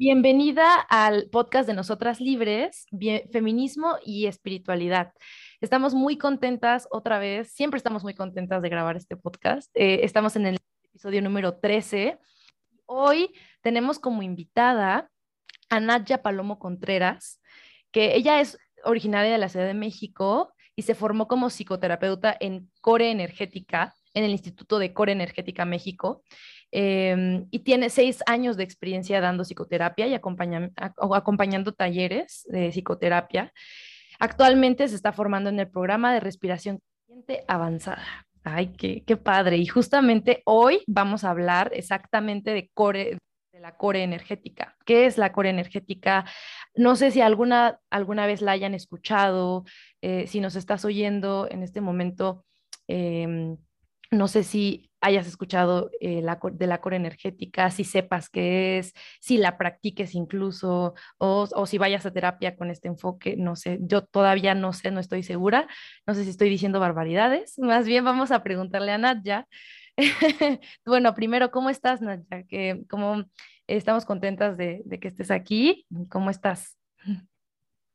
Bienvenida al podcast de Nosotras Libres, Feminismo y Espiritualidad. Estamos muy contentas otra vez, siempre estamos muy contentas de grabar este podcast. Eh, estamos en el episodio número 13. Hoy tenemos como invitada a Nadia Palomo Contreras, que ella es originaria de la Ciudad de México y se formó como psicoterapeuta en Core Energética, en el Instituto de Core Energética México. Em, y tiene seis años de experiencia dando psicoterapia y acompañando talleres de psicoterapia. Actualmente se está formando en el programa de respiración avanzada. Ay, qué, padre. Y justamente hoy vamos a hablar exactamente de la core energética. ¿Qué es la core energética? No sé si alguna, alguna vez la hayan escuchado, eh, si nos estás oyendo en este momento. Em, no sé si hayas escuchado eh, de la core energética, si sepas qué es, si la practiques incluso, o, si vayas a terapia con este enfoque, no sé, yo todavía no sé, no estoy segura, no sé si estoy diciendo barbaridades, más bien vamos a preguntarle a Nadia. bueno, primero, ¿cómo estás, Nadia? Que, ¿Cómo estamos contentas de, de que estés aquí? ¿Cómo estás?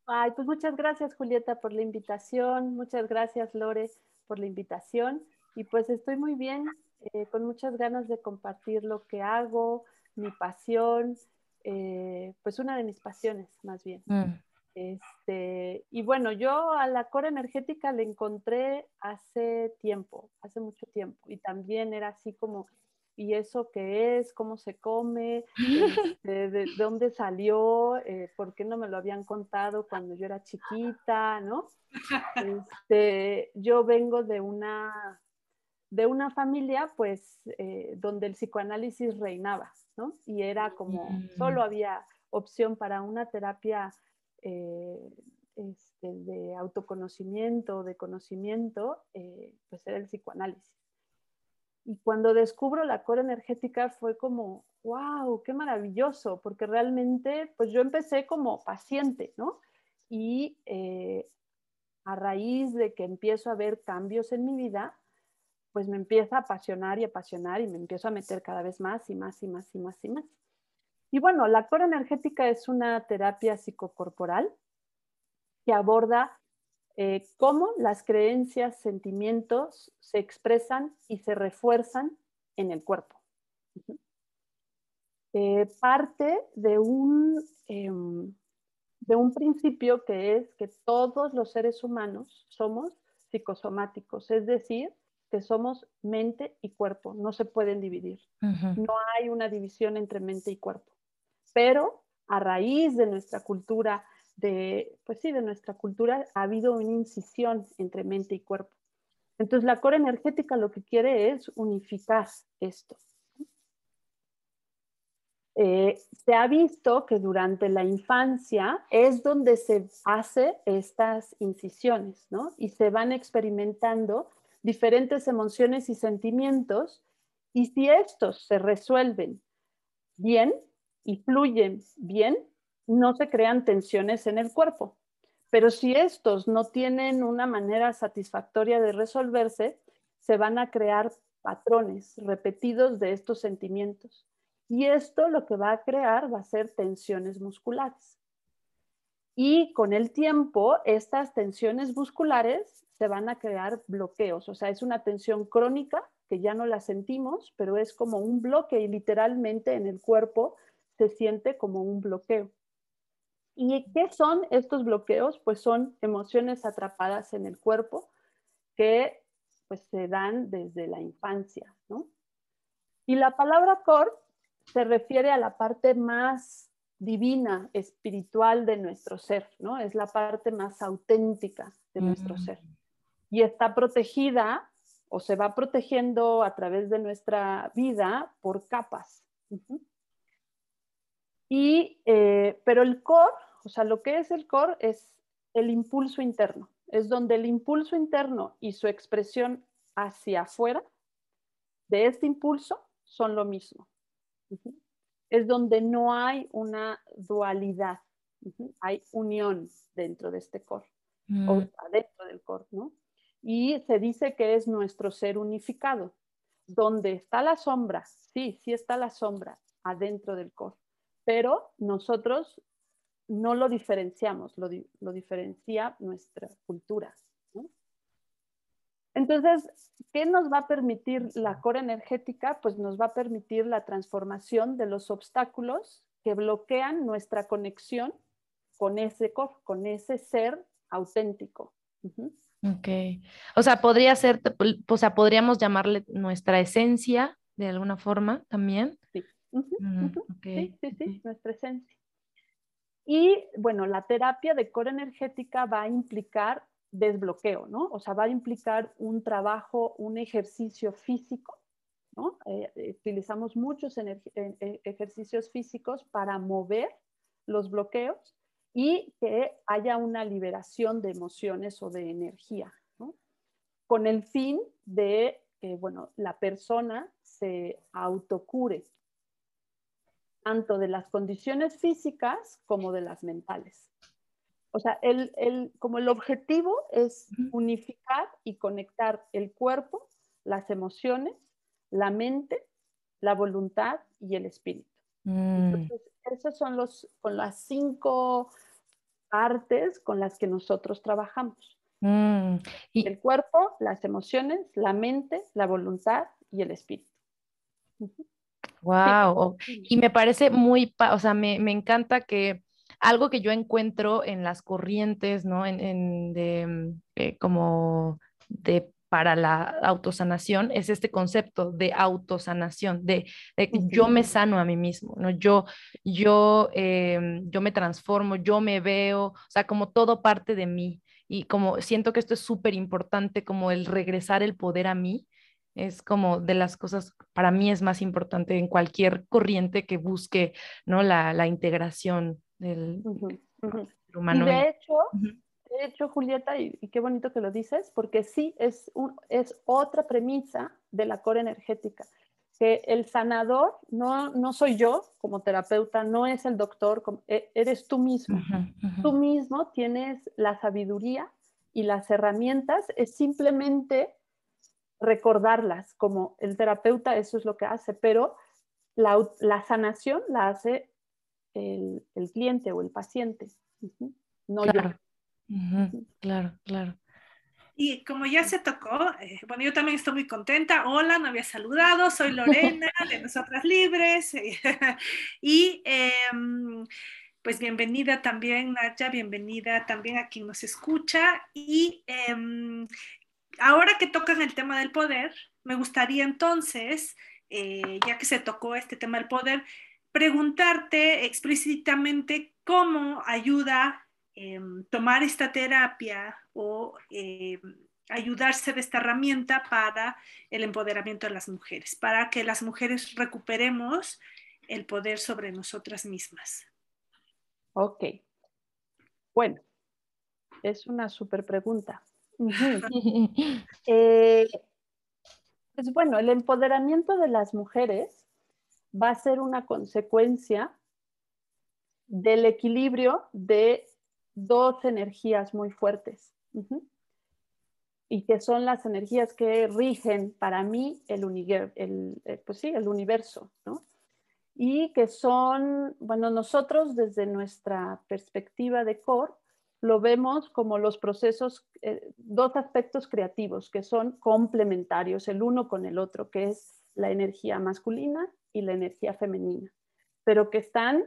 Ay, pues muchas gracias, Julieta, por la invitación, muchas gracias, Lore, por la invitación. Y pues estoy muy bien, eh, con muchas ganas de compartir lo que hago, mi pasión, eh, pues una de mis pasiones más bien. Mm. Este, y bueno, yo a la core energética le encontré hace tiempo, hace mucho tiempo, y también era así como, ¿y eso qué es? ¿Cómo se come? Este, de, dónde salió? Eh, ¿Por qué no me lo habían contado cuando yo era chiquita? ¿no? Este, yo vengo de una de una familia, pues, eh, donde el psicoanálisis reinaba, ¿no? Y era como, solo mm. había opción para una terapia eh, este, de autoconocimiento, de conocimiento, eh, pues era el psicoanálisis. Y cuando descubro la core energética fue como, wow, qué maravilloso, porque realmente, pues yo empecé como paciente, ¿no? Y a raíz de que empiezo a ver cambios en mi vida, pues me empieza a apasionar y apasionar y me empiezo a meter cada vez más y más y más y más y más. Y bueno, la core energética es una terapia psicocorporal que aborda eh, cómo las creencias, sentimientos se expresan y se refuerzan en el cuerpo. Eh, parte de un, em, de un principio que es que todos los seres humanos somos psicosomáticos, es decir, que somos mente y cuerpo, no se pueden dividir. No hay una división entre mente y cuerpo. Pero a raíz de nuestra cultura, de, pues sí, de nuestra cultura, ha habido una incisión entre mente y cuerpo. Entonces la core energética lo que quiere es unificar esto. Eh, se ha visto que durante la infancia es donde se hace estas incisiones, ¿no? Y se van experimentando diferentes emociones y sentimientos y si estos se resuelven bien y fluyen bien, no se crean tensiones en el cuerpo. Pero si estos no tienen una manera satisfactoria de resolverse, se van a crear patrones repetidos de estos sentimientos. Y esto lo que va a crear va a ser tensiones musculares. Y con el tiempo, estas tensiones musculares se van a crear bloqueos. O sea, es una tensión crónica que ya no la sentimos, pero es como un bloque y literalmente en el cuerpo se siente como un bloqueo. ¿Y qué son estos bloqueos? Pues son emociones atrapadas en el cuerpo que pues se dan desde la infancia, ¿no? Y la palabra core se refiere a la parte más divina, espiritual de nuestro ser, ¿no? Es la parte más auténtica de nuestro ser y está protegida o se va protegiendo a través de nuestra vida por capas. Y, eh, pero el core, o sea, lo que es el core es el impulso interno. Es donde el impulso interno y su expresión hacia afuera de este impulso son lo mismo. Es donde no hay una dualidad, hay unión dentro de este core, o mm. dentro del core, ¿no? y se dice que es nuestro ser unificado. Donde está la sombra, sí, sí está la sombra adentro del core, pero nosotros no lo diferenciamos, lo, diferencia nuestra cultura. Entonces, ¿qué nos va a permitir la core energética? Pues nos va a permitir la transformación de los obstáculos que bloquean nuestra conexión con ese core, con ese ser auténtico. Ok. O sea, podría ser, o sea, podríamos llamarle nuestra esencia de alguna forma también. Sí. Mm, sí, sí, sí, nuestra esencia. Y bueno, la terapia de core energética va a implicar desbloqueo, ¿no? O sea, va a implicar un trabajo, un ejercicio físico, ¿no? Eh, utilizamos muchos ejercicios físicos para mover los bloqueos y que haya una liberación de emociones o de energía, ¿no? Con el fin de que, bueno, la persona se autocure, tanto de las condiciones físicas como de las mentales. O sea, el, como el objetivo es unificar y conectar el cuerpo, las emociones, la mente, la voluntad y el espíritu. Mm. Entonces, esas son los, con las cinco partes con las que nosotros trabajamos. Mm. Y... El cuerpo, las emociones, la mente, la voluntad y el espíritu. Wow. Y me parece muy, o sea, me, me encanta que algo que yo encuentro en las corrientes, ¿no? En, de, mm, eh, como de para la autosanación es este concepto de autosanación, de, de yo me sano a mí mismo, ¿no? Yo, yo, em, yo me transformo, yo me veo, o sea, como todo parte de mí. Y como siento que esto es súper importante, como el regresar el poder a mí, es como de las cosas, para mí es más importante en cualquier corriente que busque, ¿no? La, la integración del humano. Y de hecho, de hecho, Julieta, y, qué bonito que lo dices, porque sí es, un, es otra premisa de la core energética, que el sanador no, no soy yo como terapeuta, no es el doctor, e, eres tú mismo. Tú mismo tienes la sabiduría y las herramientas, es simplemente recordarlas, como el terapeuta eso es lo que hace, pero la, la sanación la hace el, cliente o el paciente, no claro. yo. Claro, claro. Y como ya se tocó, eh, bueno, yo también estoy muy contenta. Hola, no había saludado, soy Lorena de Nosotras Libres. y em, pues bienvenida también, Nacha, bienvenida también a quien nos escucha. Y em, ahora que tocan el tema del poder, me gustaría entonces, eh, ya que se tocó este tema del poder, preguntarte explícitamente cómo ayuda em, tomar esta terapia o em, ayudarse de esta herramienta para el empoderamiento de las mujeres, para que las mujeres recuperemos el poder sobre nosotras mismas. Ok. Bueno, es una súper pregunta. Eh, pues bueno, el empoderamiento de las mujeres va a ser una consecuencia del equilibrio de dos energías muy fuertes. Y que son las energías que rigen para mí el, el, eh, pues sí, el universo, ¿no? Y que son, bueno, nosotros desde nuestra perspectiva de core, lo vemos como los procesos, eh, dos aspectos creativos que son complementarios el uno con el otro, que es la energía masculina y la energía femenina, pero que están,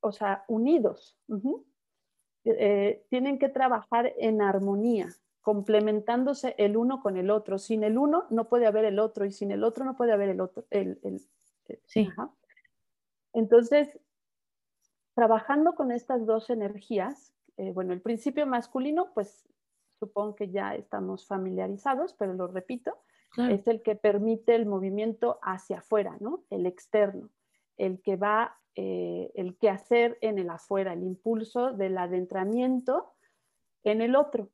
o sea, unidos. Eh, tienen que trabajar en armonía, complementándose el uno con el otro. Sin el uno no puede haber el otro y sin el otro no puede haber el otro. El, sí. Entonces, trabajando con estas dos energías, eh, bueno, el principio masculino, pues supongo que ya estamos familiarizados, pero lo repito, es el que permite el movimiento hacia afuera, ¿no? El externo, el que va, eh, el que hacer en el afuera, el impulso del adentramiento en el otro.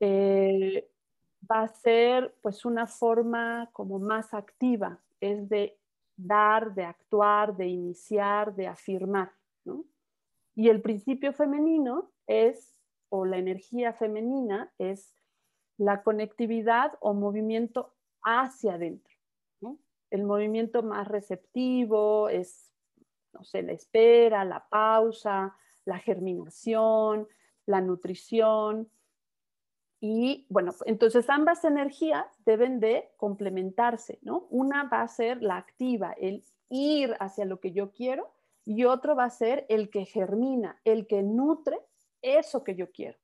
Eh, va a ser pues una forma como más activa, es de dar, de actuar, de iniciar, de afirmar, ¿no? Y el principio femenino es, o la energía femenina es la conectividad o movimiento hacia adentro. El movimiento más receptivo es no sé, la espera, la pausa, la germinación, la nutrición. Y bueno, entonces ambas energías deben de complementarse, ¿no? Una va a ser la activa, el ir hacia lo que yo quiero, y otro va a ser el que germina, el que nutre eso que yo quiero.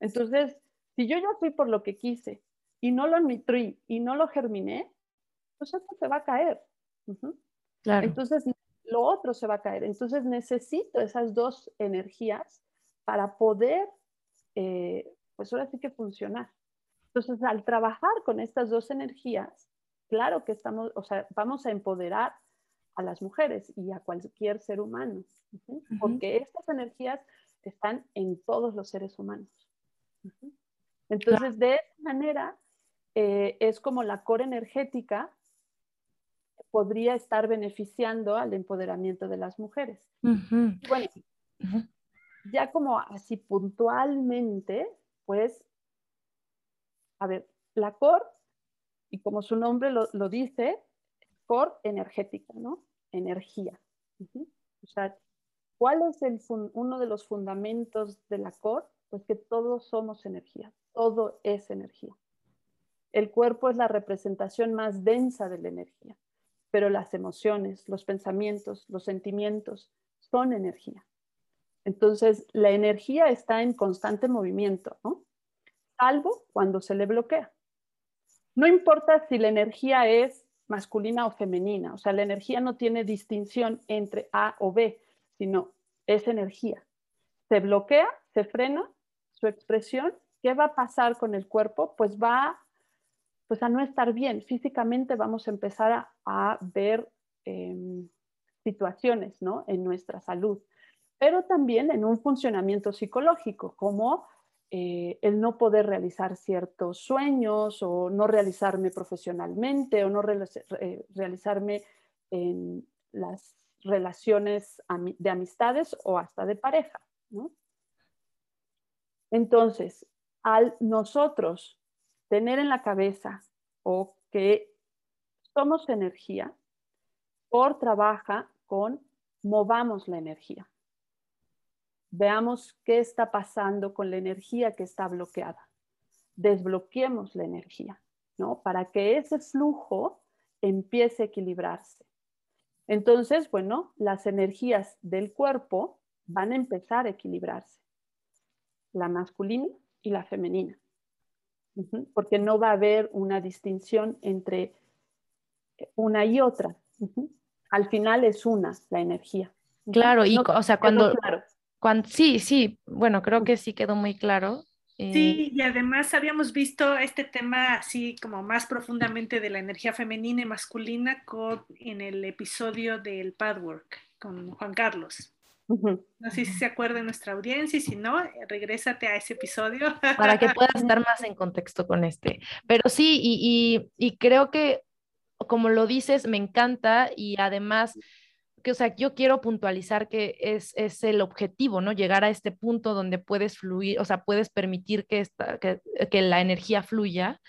Entonces, si yo ya fui por lo que quise y no lo nutrí y no lo germiné, pues eso se va a caer. Entonces, lo otro se va a caer. Entonces, necesito esas dos energías para poder, eh, pues ahora sí que funcionar. Entonces, al trabajar con estas dos energías, claro que estamos, o sea, vamos a empoderar a las mujeres y a cualquier ser humano, porque estas energías están en todos los seres humanos. Entonces, de esta manera, eh, es como la core energética podría estar beneficiando al empoderamiento de las mujeres. Bueno, ya como así puntualmente, pues, a ver, la core, y como su nombre lo, lo dice, core energética, ¿no? Energía. O sea, ¿cuál es el uno de los fundamentos de la core? Pues que todos somos energía, todo es energía. El cuerpo es la representación más densa de la energía, pero las emociones, los pensamientos, los sentimientos son energía. Entonces, la energía está en constante movimiento, ¿no? Salvo cuando se le bloquea. No importa si la energía es masculina o femenina, o sea, la energía no tiene distinción entre A o B, sino es energía. Se bloquea, se frena su expresión, ¿qué va a pasar con el cuerpo? Pues va pues a no estar bien. Físicamente vamos a empezar a, ver em, situaciones ¿no? en nuestra salud, pero también en un funcionamiento psicológico, como eh, el no poder realizar ciertos sueños o no realizarme profesionalmente o no eh, realizarme en las relaciones de amistades o hasta de pareja. Entonces, al nosotros tener en la cabeza o que somos energía, por trabaja con movamos la energía. Veamos qué está pasando con la energía que está bloqueada. Desbloqueemos la energía, ¿no? Para que ese flujo empiece a equilibrarse. Entonces, bueno, las energías del cuerpo van a empezar a equilibrarse. La masculina y la femenina porque no va a haber una distinción entre una y otra. Al final es una, la energía. Claro, y o sea, cuando, cuando, sí, sí, bueno, creo que sí quedó muy claro. Eh, sí, y además habíamos visto este tema así como más profundamente de la energía femenina y masculina con, en el episodio del Padwork con Juan Carlos. No sé si se acuerda nuestra audiencia y si no, regrésate a ese episodio. Para que puedas estar más en contexto con este. Pero sí, y, creo que como lo dices, me encanta y además que, o sea, yo quiero puntualizar que es, es, el objetivo, ¿no? Llegar a este punto donde puedes fluir, o sea, puedes permitir que, esta, que, que la energía fluya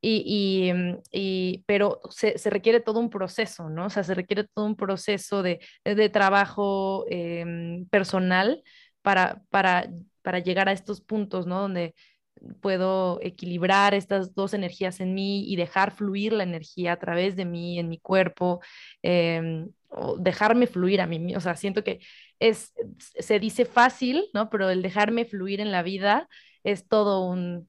y, mm, y, pero se, se, requiere todo un proceso, ¿no? O sea, se requiere todo un proceso de, de trabajo em, personal para, para, para llegar a estos puntos, ¿no? Donde puedo equilibrar estas dos energías en mí y dejar fluir la energía a través de mí, en mi cuerpo, eh, o dejarme fluir a mí. O sea, siento que es, se dice fácil, ¿no? Pero el dejarme fluir en la vida es todo un,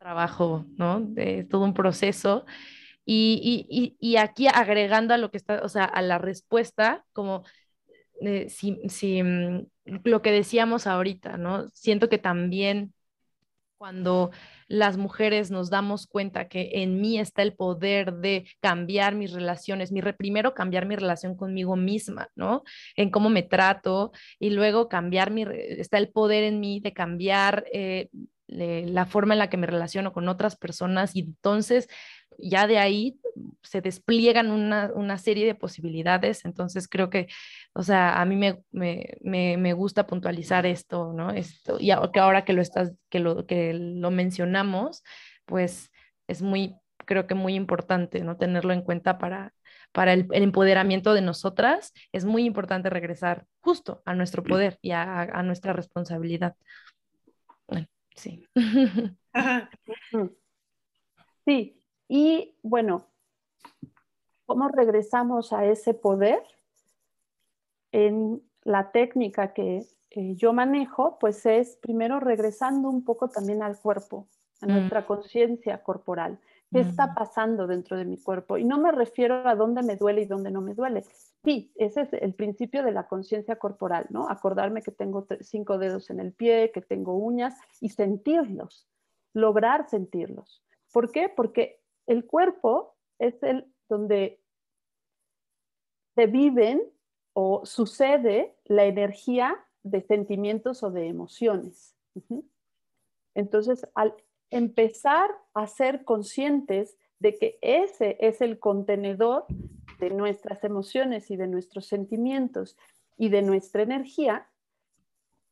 trabajo, ¿no? De todo un proceso. Y, y, aquí agregando a lo que está, o sea, a la respuesta, como eh, si, si mm, lo que decíamos ahorita, ¿no? Siento que también cuando las mujeres nos damos cuenta que en mí está el poder de cambiar mis relaciones, mi primero cambiar mi relación conmigo misma, ¿no? En cómo me trato y luego cambiar mi, está el poder en mí de cambiar eh, la forma en la que me relaciono con otras personas y entonces ya de ahí se despliegan una, serie de posibilidades. Entonces creo que, o sea, a mí me, me, gusta puntualizar esto, ¿no? Esto, y ahora que lo, estás, que lo, que lo mencionamos, pues es muy, creo que muy importante, ¿no? Tenerlo en cuenta para, para el, empoderamiento de nosotras, es muy importante regresar justo a nuestro poder y a, nuestra responsabilidad. Sí. Sí, y bueno, ¿cómo regresamos a ese poder? En la técnica que eh, yo manejo, pues es primero regresando un poco también al cuerpo, a mm. nuestra conciencia corporal. ¿Qué está pasando dentro de mi cuerpo? Y no me refiero a dónde me duele y dónde no me duele. Sí, ese es el principio de la conciencia corporal, ¿no? Acordarme que tengo cinco dedos en el pie, que tengo uñas y sentirlos, lograr sentirlos. ¿Por qué? Porque el cuerpo es el donde se viven o sucede la energía de sentimientos o de emociones. Entonces, al empezar a ser conscientes de que ese es el contenedor de nuestras emociones y de nuestros sentimientos y de nuestra energía,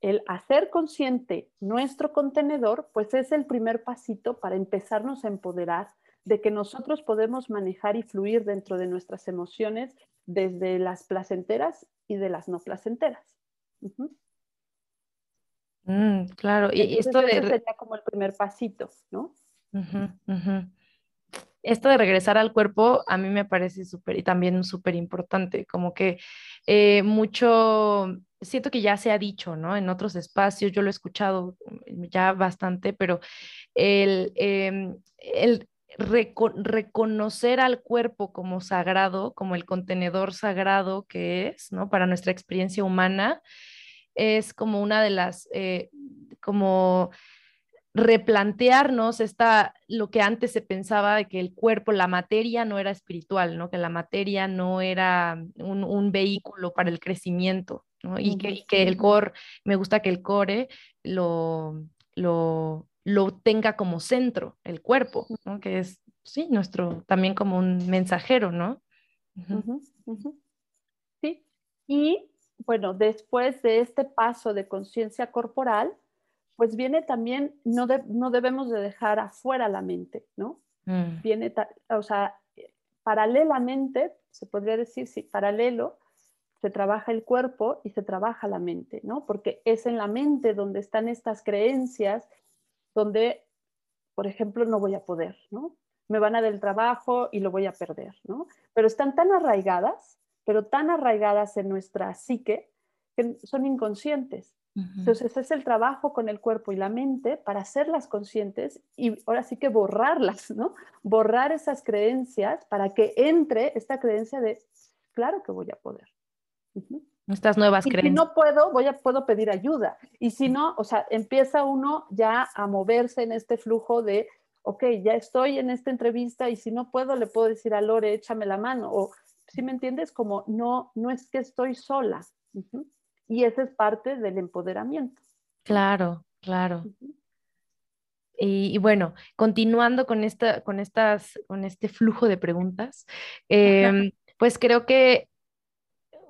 el hacer consciente nuestro contenedor, pues es el primer pasito para empezarnos a empoderar de que nosotros podemos manejar y fluir dentro de nuestras emociones desde las placenteras y de las no placenteras. Mm, claro, y esto de... sería como el primer pasito, ¿no? Esto de regresar al cuerpo a mí me parece súper y también súper importante, como que eh, mucho, siento que ya se ha dicho, ¿no? En otros espacios, yo lo he escuchado ya bastante, pero el, em, el reconocer al cuerpo como sagrado, como el contenedor sagrado que es, ¿no? Para nuestra experiencia humana, es como una de las, eh, como replantearnos esta, lo que antes se pensaba de que el cuerpo, la materia no era espiritual, ¿no? Que la materia no era un, vehículo para el crecimiento, ¿no? Y que, que, el core, me gusta que el core lo, lo, lo tenga como centro, el cuerpo, ¿no? Que es, sí, nuestro, también como un mensajero, ¿no? Sí, y bueno, después de este paso de conciencia corporal, pues viene también, no, no debemos de dejar afuera la mente, ¿no? Mm. Viene, o sea, paralelamente, se podría decir, sí, paralelo, se trabaja el cuerpo y se trabaja la mente, ¿no? Porque es en la mente donde están estas creencias donde, por ejemplo, no voy a poder, ¿no? Me van a del trabajo y lo voy a perder, ¿no? Pero están tan arraigadas, pero tan arraigadas en nuestra psique que son inconscientes. Entonces es el trabajo con el cuerpo y la mente para hacerlas conscientes y ahora sí que borrarlas, ¿no? Borrar esas creencias para que entre esta creencia de, claro que voy a poder. Estas nuevas y creencias. Si no puedo, voy a, puedo pedir ayuda. Y si no, o sea, empieza uno ya a moverse en este flujo de, ok, ya estoy en esta entrevista y si no puedo, le puedo decir a Lore, échame la mano. O, si me entiendes? Como no, no es que estoy sola. Y ese es parte del empoderamiento. Claro, claro. y, bueno, continuando con, esta, con, estas, con este flujo de preguntas, em, pues creo que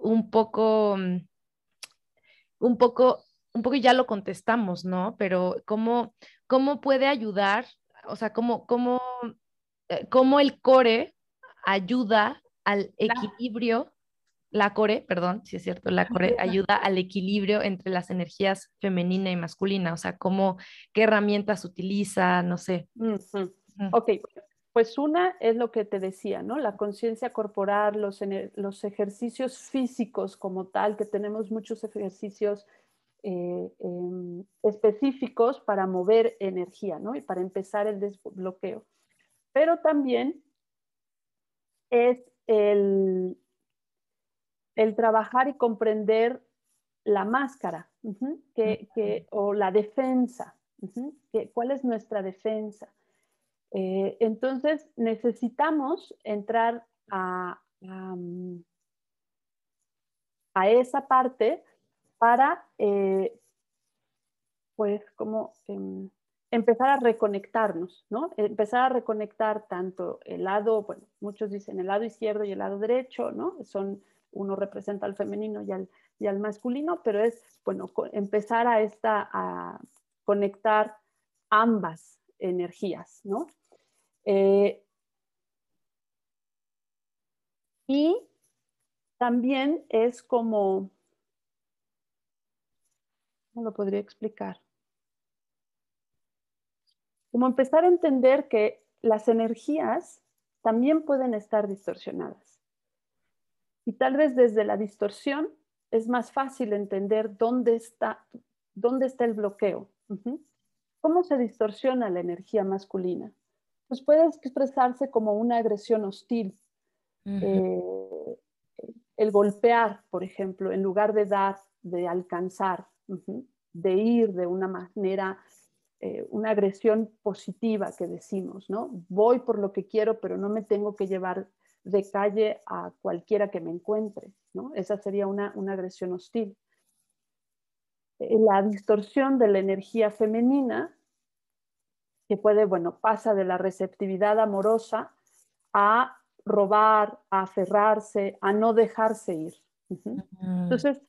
un poco, mm, un poco, un poco ya lo contestamos, ¿no? Pero ¿cómo, cómo puede ayudar? O sea, ¿cómo, cómo, eh, cómo el core ayuda al equilibrio, la core, perdón, si es cierto, la core ayuda al equilibrio entre las energías femenina y masculina, o sea, cómo, qué herramientas utiliza, no sé. Ok, pues una es lo que te decía, ¿no? La conciencia corporal, los, los, ejercicios físicos como tal, que tenemos muchos ejercicios eh, em, específicos para mover energía, ¿no? Y para empezar el desbloqueo. Pero también es el, el trabajar y comprender la máscara que, o la defensa. que, ¿Cuál es nuestra defensa? Eh, entonces necesitamos entrar a, a, esa parte para, eh, pues, como em, empezar a reconectarnos, ¿no? Empezar a reconectar tanto el lado, bueno, muchos dicen el lado izquierdo y el lado derecho, ¿no? Son, uno representa al femenino y al, y al masculino, pero es, bueno, empezar a, esta, a conectar ambas energías, ¿no? Eh, Y también es como, ¿cómo lo podría explicar? Como empezar a entender que las energías también pueden estar distorsionadas. Y tal vez desde la distorsión es más fácil entender dónde está, dónde está el bloqueo. ¿Cómo se distorsiona la energía masculina? Pues puede expresarse como una agresión hostil. Eh, el golpear, por ejemplo, en lugar de dar, de alcanzar, de ir de una manera, eh, una agresión positiva que decimos, ¿no? Voy por lo que quiero, pero no me tengo que llevar de calle a cualquiera que me encuentre, ¿no? Esa sería una, una agresión hostil. Eh, la distorsión de la energía femenina, que puede, bueno, pasa de la receptividad amorosa a robar, a aferrarse, a no dejarse ir. Entonces,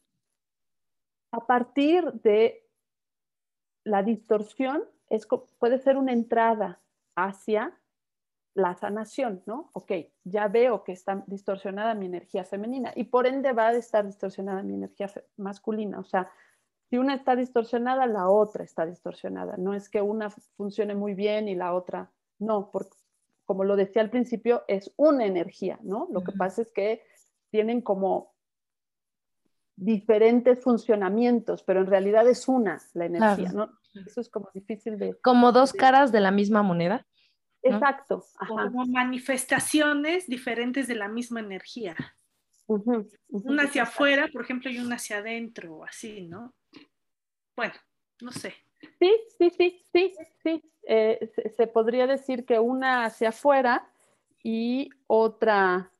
a partir de la distorsión, es, puede ser una entrada hacia la sanación, ¿no? Ok, ya veo que está distorsionada mi energía femenina y por ende va a estar distorsionada mi energía masculina. O sea, si una está distorsionada, la otra está distorsionada. No es que una funcione muy bien y la otra no, porque como lo decía al principio, es una energía, ¿no? Lo que pasa es que tienen como diferentes funcionamientos, pero en realidad es una la energía, ¿no? Eso es como difícil de... Como dos caras de la misma moneda. Exacto. Como manifestaciones diferentes de la misma energía. una hacia afuera, por ejemplo, y una hacia adentro, así, ¿no? Bueno, no sé. Sí, sí, sí, sí, sí. Eh, se, podría decir que una hacia afuera y otra,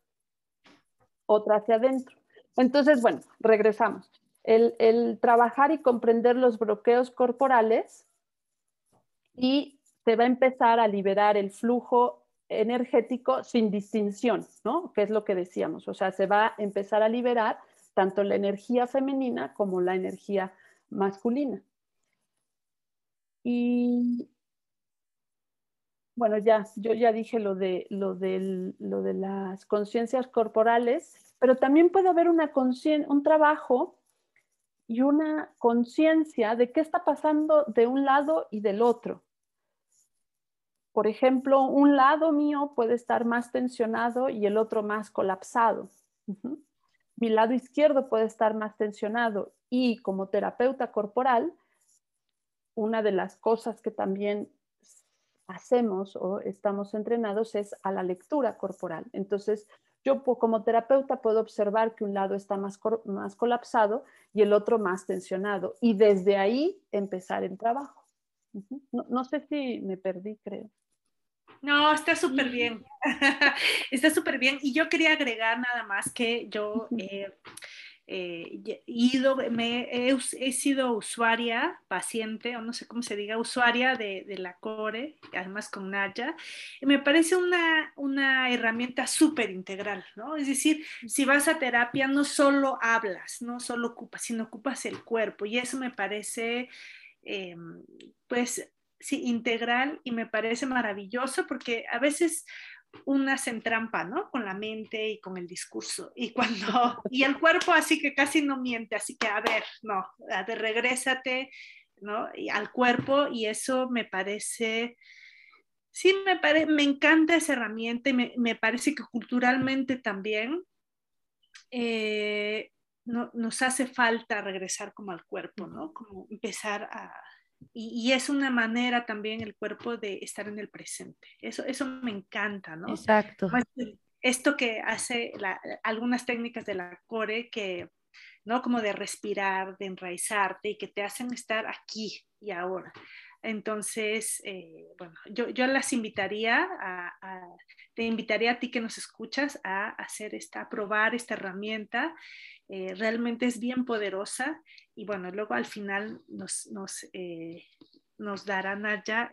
otra hacia adentro. Entonces, bueno, regresamos. El, trabajar y comprender los bloqueos corporales y se va a empezar a liberar el flujo energético sin distinción, ¿no? Que es lo que decíamos. O sea, se va a empezar a liberar tanto la energía femenina como la energía masculina. Y bueno, ya, yo ya dije lo de, lo lo de las conciencias corporales, pero también puede haber una un trabajo y una conciencia de qué está pasando de un lado y del otro. Por ejemplo, un lado mío puede estar más tensionado y el otro más colapsado. Mi lado izquierdo puede estar más tensionado y como terapeuta corporal, una de las cosas que también hacemos o estamos entrenados es a la lectura corporal. Entonces, yo como terapeuta puedo observar que un lado está más, más colapsado y el otro más tensionado y desde ahí empezar el trabajo. no, sé si me perdí, creo. No, está súper bien. está súper bien. Y yo quería agregar nada más que yo eh, ido, me, he, sido usuaria, paciente, o no sé cómo se diga, usuaria de, la CORE, además con Naya, y me parece una, una herramienta súper integral, ¿no? Es decir, si vas a terapia no solo hablas, no solo ocupas, sino ocupas el cuerpo, y eso me parece, eh, pues, sí, integral y me parece maravilloso porque a veces una se entrampa, ¿no? Con la mente y con el discurso. Y cuando, y el cuerpo así que casi no miente, así que a ver, no, a ver, regrésate, ¿no? Al cuerpo y eso me parece, sí, me, parece, me encanta esa herramienta y me, parece que culturalmente también eh, no, nos hace falta regresar como al cuerpo, ¿no? Como empezar a y, es una manera también el cuerpo de estar en el presente. Eso, eso me encanta, ¿no? Exacto. Esto que hace algunas técnicas de la core que, ¿no? Como de respirar, de enraizarte y que te hacen estar aquí y ahora. Entonces, eh, bueno, yo, yo, las invitaría a, te invitaría a ti que nos escuchas a hacer esta, probar esta herramienta. Eh, realmente es bien poderosa y bueno, luego al final nos, nos, eh, nos darán allá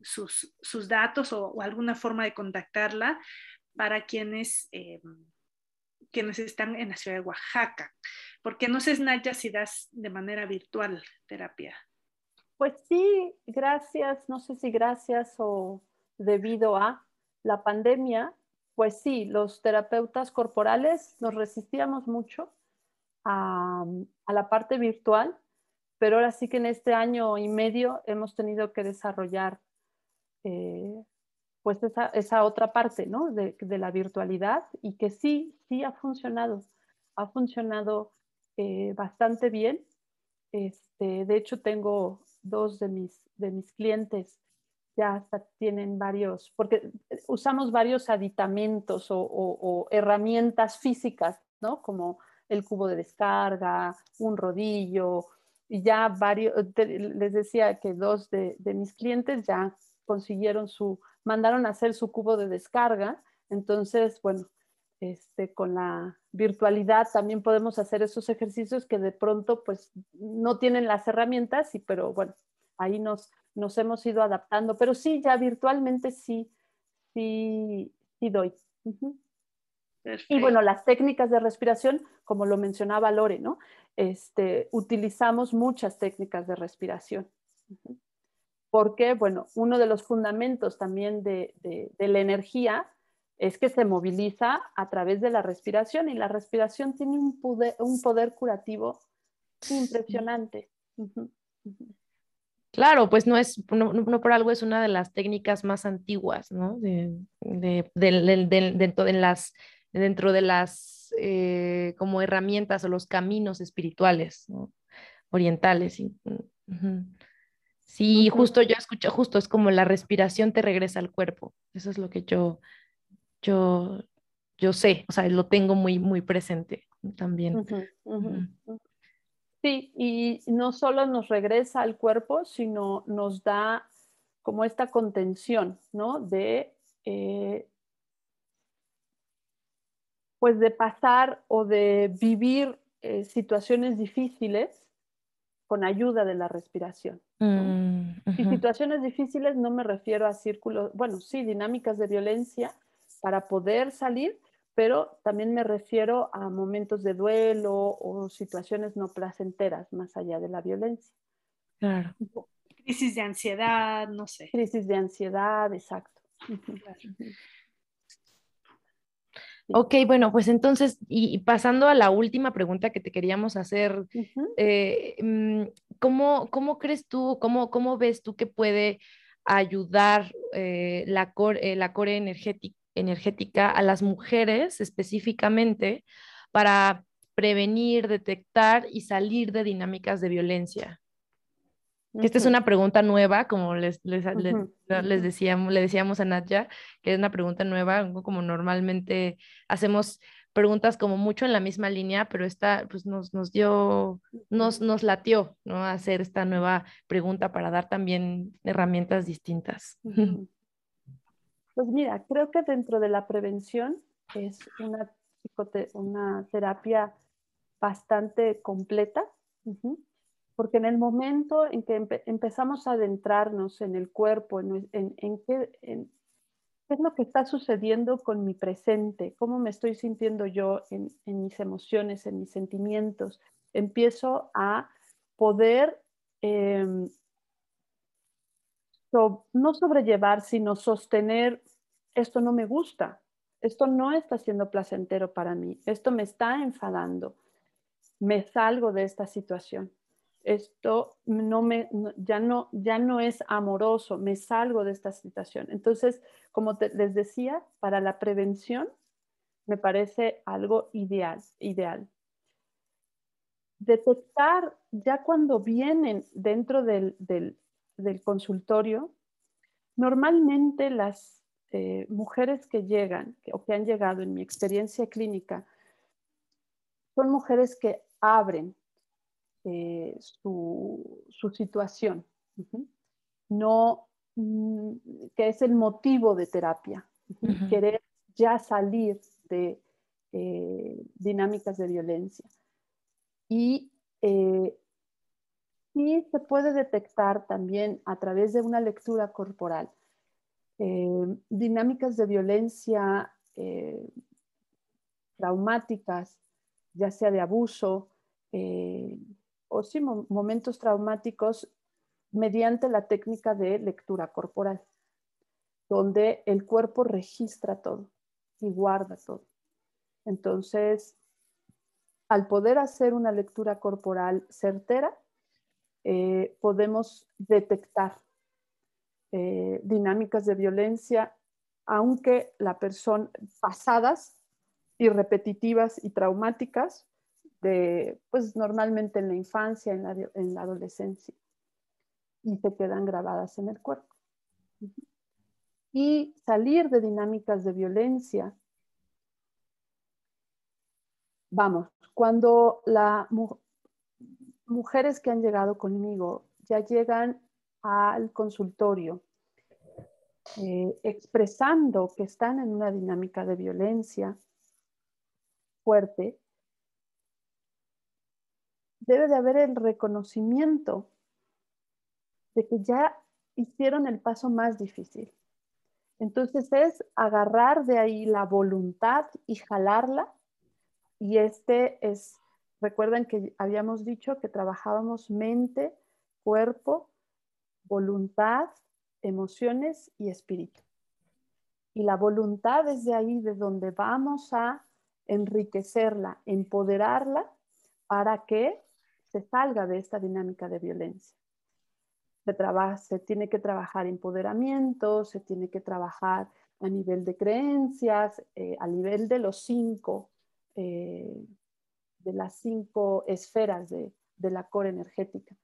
sus, sus, datos o, alguna forma de contactarla para quienes, quienes están en la ciudad de Oaxaca. Porque no sé, Naya, si das de manera virtual terapia. Pues sí, gracias, no sé si gracias o debido a la pandemia, pues sí, los terapeutas corporales nos resistíamos mucho a, la parte virtual, pero ahora sí que en este año y medio hemos tenido que desarrollar eh, pues esa, otra parte ¿no? de, la virtualidad y que sí, sí ha funcionado, ha funcionado eh, bastante bien. Este, de hecho, tengo dos de mis, de mis clientes ya hasta tienen varios, porque usamos varios aditamentos o, herramientas físicas, ¿no? Como el cubo de descarga, un rodillo, y ya varios, les decía que dos de, de mis clientes ya consiguieron su, mandaron a hacer su cubo de descarga. Entonces, bueno, este, con la virtualidad también podemos hacer esos ejercicios que de pronto pues no tienen las herramientas, y, pero bueno, ahí nos, nos hemos ido adaptando. Pero sí, ya virtualmente sí, sí, sí doy. Y bueno, las técnicas de respiración, como lo mencionaba Lore, ¿no? Este, utilizamos muchas técnicas de respiración porque, bueno, uno de los fundamentos también de, la energía es que se moviliza a través de la respiración y la respiración tiene un poder, curativo impresionante. Claro, pues no es, no, por algo es una de las técnicas más antiguas, ¿no? De, dentro, de las, dentro de las eh, como herramientas o los caminos espirituales, orientales. Sí, justo yo escucho, justo es como la respiración te regresa al cuerpo. Eso es lo que yo, yo, yo sé, o sea, lo tengo muy, muy presente también. Sí, y no solo nos regresa al cuerpo, sino nos da como esta contención, ¿no? De, eh, pues de pasar o de vivir eh, situaciones difíciles con ayuda de la respiración. Mm, y situaciones difíciles no me refiero a círculos, bueno, sí, dinámicas de violencia para poder salir, pero también me refiero a momentos de duelo o situaciones no placenteras más allá de la violencia. Claro. Crisis de ansiedad, no sé. Crisis de ansiedad, exacto. Ok, bueno, pues entonces, y, pasando a la última pregunta que te queríamos hacer, eh, mm, ¿cómo, crees tú, cómo, cómo ves tú que puede ayudar eh, la, core, eh, la core energética, energética a las mujeres específicamente para prevenir, detectar y salir de dinámicas de violencia? Esta es una pregunta nueva, como les, les, les, decíamos, le decíamos a Nadja, que es una pregunta nueva, como normalmente hacemos preguntas como mucho en la misma línea, pero esta pues nos, nos dio, nos, nos latió, ¿no? Hacer esta nueva pregunta para dar también herramientas distintas. Pues mira, creo que dentro de la prevención es una, una terapia bastante completa porque en el momento en que empezamos a adentrarnos en el cuerpo, en, qué, es lo que está sucediendo con mi presente, cómo me estoy sintiendo yo en, mis emociones, en mis sentimientos, empiezo a poder no sobrellevar, sino sostener, esto no me gusta, esto no está siendo placentero para mí, esto me está enfadando, me salgo de esta situación esto no me, ya, no, ya no es amoroso, me salgo de esta situación. Entonces, como les decía, para la prevención me parece algo ideal, ideal. Detectar ya cuando vienen dentro del, consultorio, normalmente las eh, mujeres que llegan o que han llegado en mi experiencia clínica son mujeres que abren eh, su, situación, no mm, que es el motivo de terapia, querer ya salir de eh, dinámicas de violencia. Y eh, sí se puede detectar también a través de una lectura corporal dinámicas de violencia traumáticas, ya sea de abuso, o sí, momentos traumáticos mediante la técnica de lectura corporal, donde el cuerpo registra todo. y guarda todo. Entonces, al poder hacer una lectura corporal certera, eh, podemos detectar eh, dinámicas de violencia, aunque la persona pasadas y repetitivas y traumáticas, de, pues normalmente en la infancia, en la, en la adolescencia, y se quedan grabadas en el cuerpo. Y salir de dinámicas de violencia vamos, cuando las mujeres que han llegado conmigo ya llegan al consultorio eh, expresando que están en una dinámica de violencia fuerte, debe de haber el reconocimiento de que ya hicieron el paso más difícil. Entonces es agarrar de ahí la voluntad y jalarla y este es, recuerden que habíamos dicho que trabajábamos mente, cuerpo, voluntad, emociones y espíritu. Y la voluntad es de ahí de donde vamos a enriquecerla, empoderarla para que se salga de esta dinámica de violencia. Se, se tiene que trabajar empoderamiento, se tiene que trabajar a nivel de creencias, eh, a nivel de los cinco eh, de las cinco esferas de, la core energética.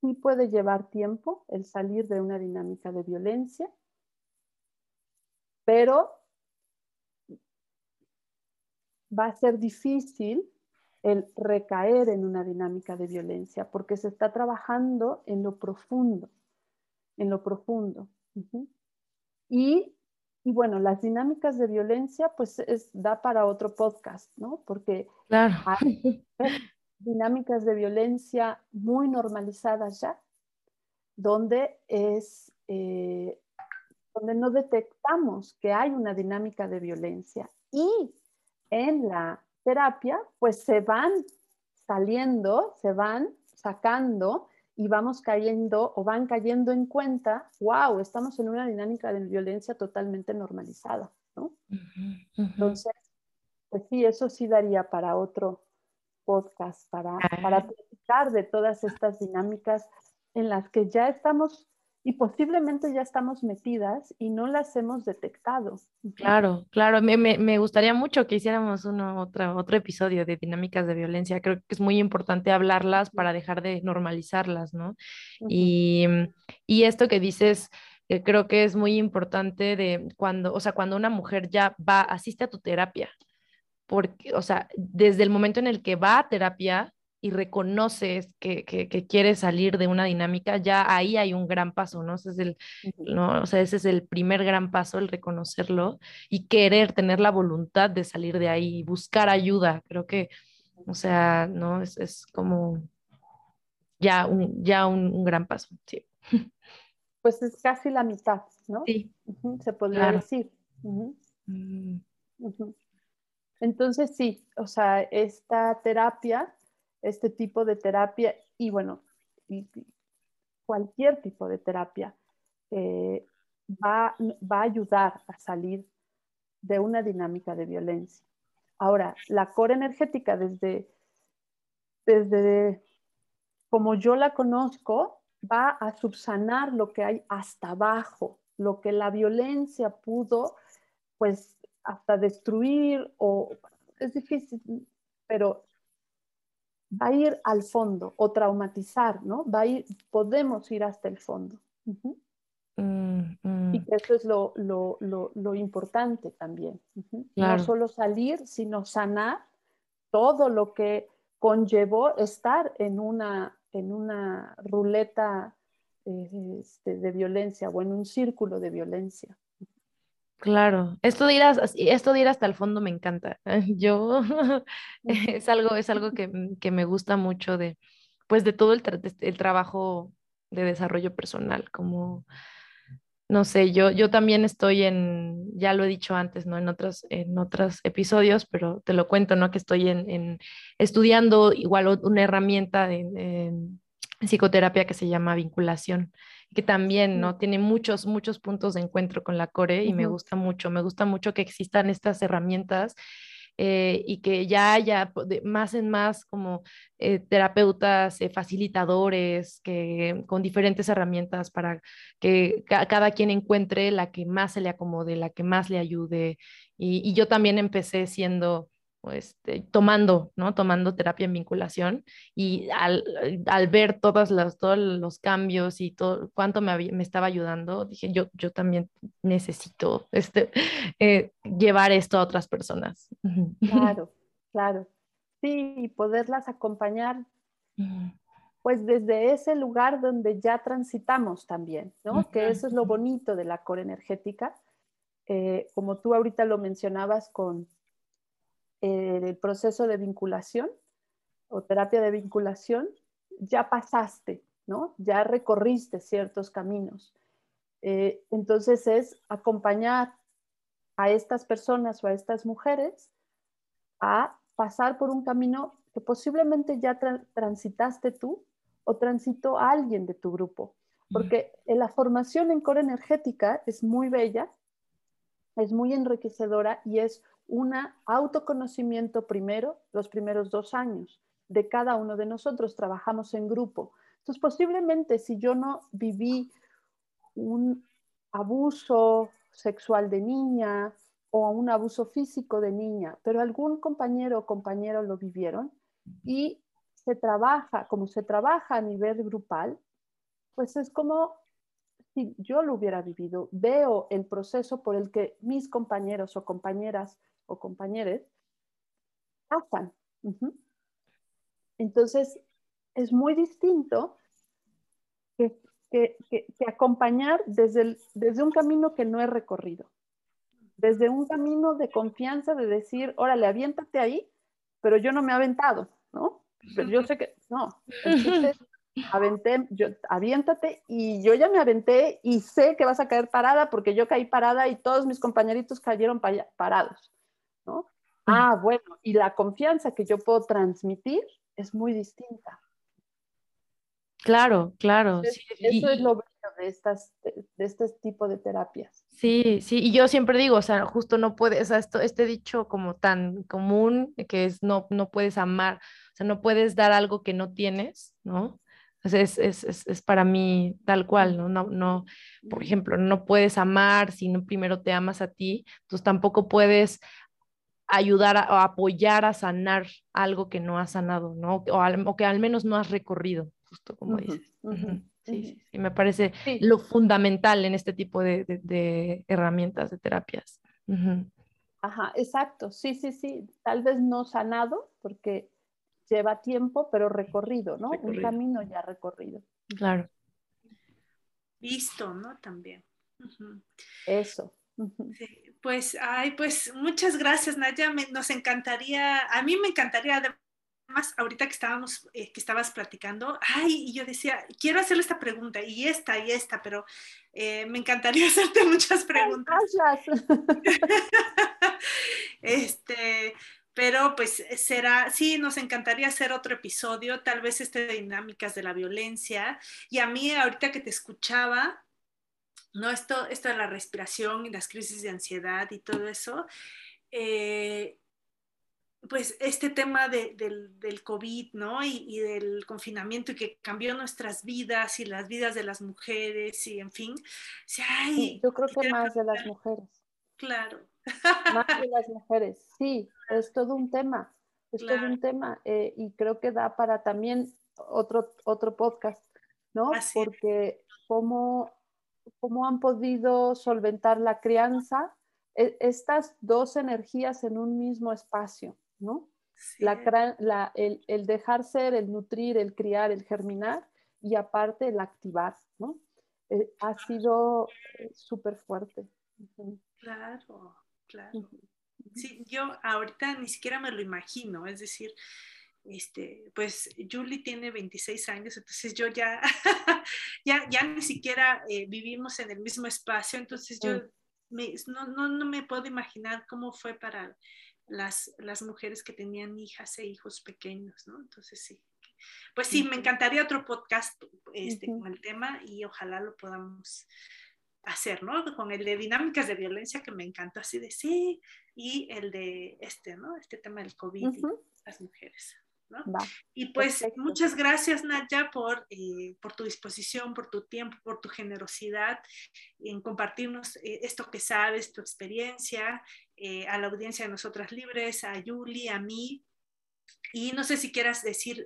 Sí puede llevar tiempo el salir de una dinámica de violencia, pero va a ser difícil el recaer en una dinámica de violencia porque se está trabajando en lo profundo, en lo profundo. Y y bueno, las dinámicas de violencia, pues es, da para otro podcast, ¿no? Porque hay dinámicas de violencia muy normalizadas ya, donde es, eh, donde no detectamos que hay una dinámica de violencia. Y en la terapia, pues se van saliendo, se van sacando y vamos cayendo o van cayendo en cuenta, wow, estamos en una dinámica de violencia totalmente normalizada, ¿no? Entonces, pues sí, eso sí daría para otro podcast, para, para platicar de todas estas dinámicas en las que ya estamos y posiblemente ya estamos metidas y no las hemos detectado. Claro, claro, me, me, gustaría mucho que hiciéramos uno, otro, otro episodio de dinámicas de violencia. Creo que es muy importante hablarlas para dejar de normalizarlas, ¿no? y, y, esto que dices, eh, creo que es muy importante de cuando, o sea, cuando una mujer ya va, asiste a tu terapia, porque, o sea, desde el momento en el que va a terapia, y reconoces que, que, quieres salir de una dinámica, ya ahí hay un gran paso, ¿no? Ese es el, ¿no? O sea, ese es el primer gran paso, el reconocerlo y querer tener la voluntad de salir de ahí, buscar ayuda. Creo que, o sea, ¿no? Es, es como ya un, ya un, gran paso, sí. Pues es casi la mitad, ¿no? Sí. Se podría decir. Mm. Entonces, sí, o sea, esta terapia este tipo de terapia y bueno, cualquier tipo de terapia eh, va, va, a ayudar a salir de una dinámica de violencia. Ahora, la core energética desde, desde como yo la conozco, va a subsanar lo que hay hasta abajo, lo que la violencia pudo, pues, hasta destruir o es difícil, pero va a ir al fondo o traumatizar, ¿no? Va a ir, podemos ir hasta el fondo. Mm, mm. Y eso es lo, lo, lo, importante también. No solo salir, sino sanar todo lo que conllevó estar en una, en una ruleta este, de violencia o en un círculo de violencia. Claro, esto de, ir esto de ir hasta el fondo me encanta. Yo es algo, es algo mm, que, me gusta mucho de, pues de todo el, el, trabajo de desarrollo personal, como, no sé, yo, yo también estoy en, ya lo he dicho antes, ¿no? En otros, en otros episodios, pero te lo cuento, ¿no? Que estoy en, estudiando igual una herramienta en, psicoterapia que se llama vinculación, que también, ¿no? Tiene muchos, muchos puntos de encuentro con la core y me gusta mucho, me gusta mucho que existan estas herramientas eh, y que ya haya más en más como eh, terapeutas, eh, facilitadores, que con diferentes herramientas para que cada quien encuentre la que más se le acomode, la que más le ayude. y yo también empecé siendo este, tomando, ¿no? Tomando terapia en vinculación y al, ver todas las, todos los cambios y todo cuánto me, me estaba ayudando, dije, yo, yo también necesito este, eh, llevar esto a otras personas. Claro, claro. Sí, y poderlas acompañar, pues desde ese lugar donde ya transitamos también, ¿no? Que eso es lo bonito de la core energética. Eh, como tú ahorita lo mencionabas con el proceso de vinculación o terapia de vinculación, ya pasaste, ¿no? Ya recorriste ciertos caminos. Eh, entonces es acompañar a estas personas o a estas mujeres a pasar por un camino que posiblemente ya transitaste tú o transitó alguien de tu grupo. Porque la formación en core energética es muy bella, es muy enriquecedora y es un autoconocimiento primero, los primeros dos años de cada uno de nosotros, trabajamos en grupo. Entonces, posiblemente si yo no viví un abuso sexual de niña o un abuso físico de niña, pero algún compañero o compañero lo vivieron y se trabaja, como se trabaja a nivel grupal, pues es como si yo lo hubiera vivido, veo el proceso por el que mis compañeros o compañeras o compañeros pasan. Entonces, es muy distinto que, acompañar desde, desde un camino que no he recorrido, desde un camino de confianza, de decir, órale, aviéntate ahí, pero yo no me he aventado, ¿no? Pero yo sé que, no. Aventé, yo, aviéntate y yo ya me aventé y sé que vas a caer parada porque yo caí parada y todos mis compañeritos cayeron parados. Ah, bueno, y la confianza que yo puedo transmitir es muy distinta. Claro, claro. Eso es lo bueno de, estas, de, este tipo de terapias. Sí, sí, y yo siempre digo, o sea, justo no puedes, o sea, esto, este dicho como tan común que es no, no puedes amar, o sea, no puedes dar algo que no tienes, ¿no? es, es, es, es, para mí tal cual, ¿no? ¿no? No, por ejemplo, no puedes amar si no primero te amas a ti, entonces tampoco puedes ayudar o apoyar a sanar algo que no has sanado, ¿no? O, que al menos no has recorrido, justo como dices. sí, sí, me parece lo fundamental en este tipo de, de, herramientas, de terapias. Ajá, exacto, sí, sí, sí, tal vez no sanado, porque lleva tiempo, pero recorrido, ¿no? Un camino ya recorrido. Claro. Visto, ¿no? También. Eso. Sí, pues, ay, pues muchas gracias, Naya. nos encantaría, a mí me encantaría, además, ahorita que estábamos, eh, que estabas platicando, ay, y yo decía, quiero hacerle esta pregunta, y esta, y esta, pero eh, me encantaría hacerte muchas preguntas. este, pero pues será, sí, nos encantaría hacer otro episodio, tal vez este de dinámicas de la violencia. Y a mí, ahorita que te escuchaba, ¿no? Esto, esto de la respiración y las crisis de ansiedad y todo eso, eh, pues este tema del, del, COVID, ¿no? Y, del confinamiento y que cambió nuestras vidas y las vidas de las mujeres y en fin. sí, yo creo que más de las mujeres. Claro. Más de las mujeres, sí, es todo un tema, es todo un tema eh, y creo que da para también otro, otro podcast, ¿no? Porque cómo cómo han podido solventar la crianza e, estas dos energías en un mismo espacio, ¿no? La, el, dejar ser, el nutrir, el criar, el germinar y aparte el activar, ¿no? Eh, ha sido eh, súper fuerte. Claro, claro. Sí, yo ahorita ni siquiera me lo imagino, es decir, este, pues Julie tiene 26 años, entonces yo ya, ya, ya ni siquiera eh, vivimos en el mismo espacio, entonces yo mm. no, no, no, me puedo imaginar cómo fue para las, las mujeres que tenían hijas e hijos pequeños, ¿no? Entonces sí, pues sí, me encantaría otro podcast este, con el tema y ojalá lo podamos hacer, ¿no? Con el de dinámicas de violencia que me encantó así de sí, y el de este, ¿no? Este tema del COVID y las mujeres. ¿No? y pues muchas gracias Nadia por, eh, por tu disposición, por tu tiempo, por tu generosidad en compartirnos eh, esto que sabes, tu experiencia, eh, a la audiencia de Nosotras Libres, a Yuli, a mí. Y no sé si quieras decir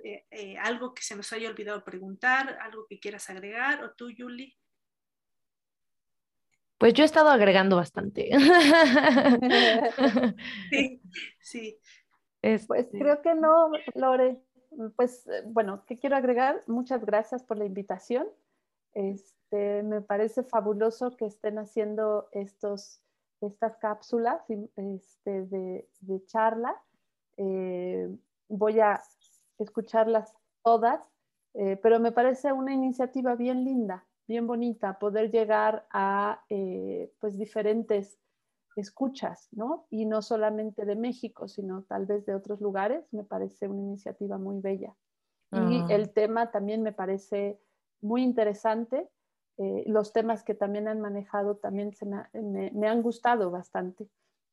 algo que se nos haya olvidado preguntar, algo que quieras agregar, o tú, Yuli. Pues yo he estado agregando bastante. sí, sí. Pues este creo que no, Lore. Pues eh, bueno, ¿qué quiero agregar? Muchas gracias por la invitación. Este, me parece fabuloso que estén haciendo estos, estas cápsulas este, de, charla. Eh, voy a escucharlas todas, eh, pero me parece una iniciativa bien linda bien bonita poder llegar a eh, pues diferentes escuchas, ¿no? Y no solamente de México, sino tal vez de otros lugares, me parece una iniciativa muy bella. Y ah. el tema también me parece muy interesante. Eh, los temas que también han manejado también se me, me, han gustado bastante.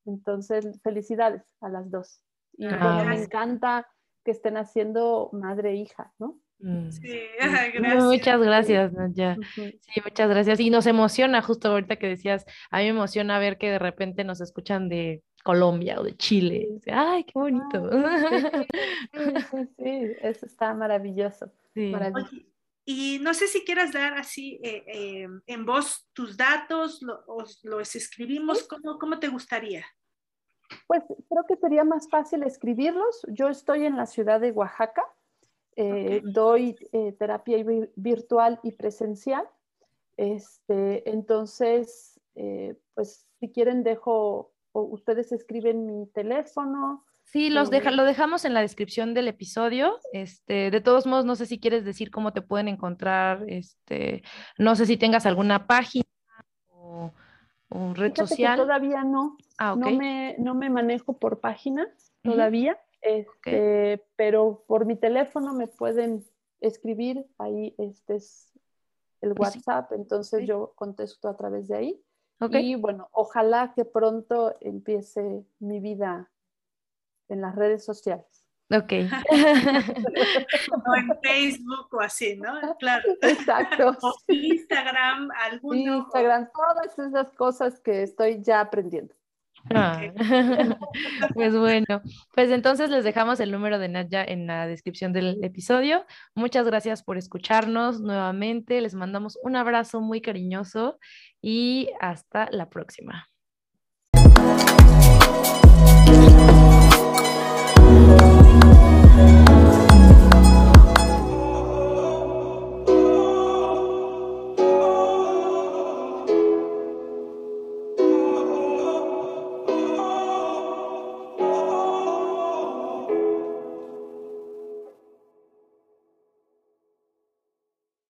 Entonces, felicidades a las dos. Y ah. me encanta que estén haciendo madre e hija, ¿no? Mm. Sí, Muchas gracias, Nadia. Sí, muchas gracias. Y nos emociona, justo ahorita que decías, a mí me emociona ver que de repente nos escuchan de Colombia o de Chile. Ay, qué bonito. Sí, sí, eso está maravilloso. y no sé si quieras dar así eh, eh, en voz tus datos, los escribimos, ¿cómo, ¿cómo te gustaría? Pues creo que sería más fácil escribirlos. Yo estoy en la ciudad de Oaxaca. Eh, doy eh, terapia virtual y presencial. Este, entonces, eh, pues si quieren dejo, o ustedes escriben mi teléfono. Sí, los deja, lo dejamos en la descripción del episodio. Este, de todos modos, no sé si quieres decir cómo te pueden encontrar. Este, no sé si tengas alguna página o, red social. todavía no. Ah, no, me, no me manejo por página todavía. Este, Pero por mi teléfono me pueden escribir, ahí este es el pues WhatsApp, entonces yo contesto a través de ahí. Y bueno, ojalá que pronto empiece mi vida en las redes sociales. Ok. o en Facebook o así, ¿no? Claro. Exacto. O Instagram, alguno. Instagram, todas esas cosas que estoy ya aprendiendo. Ah, pues bueno, pues entonces les dejamos el número de Nadia en la descripción del episodio. Muchas gracias por escucharnos nuevamente. Les mandamos un abrazo muy cariñoso y hasta la próxima.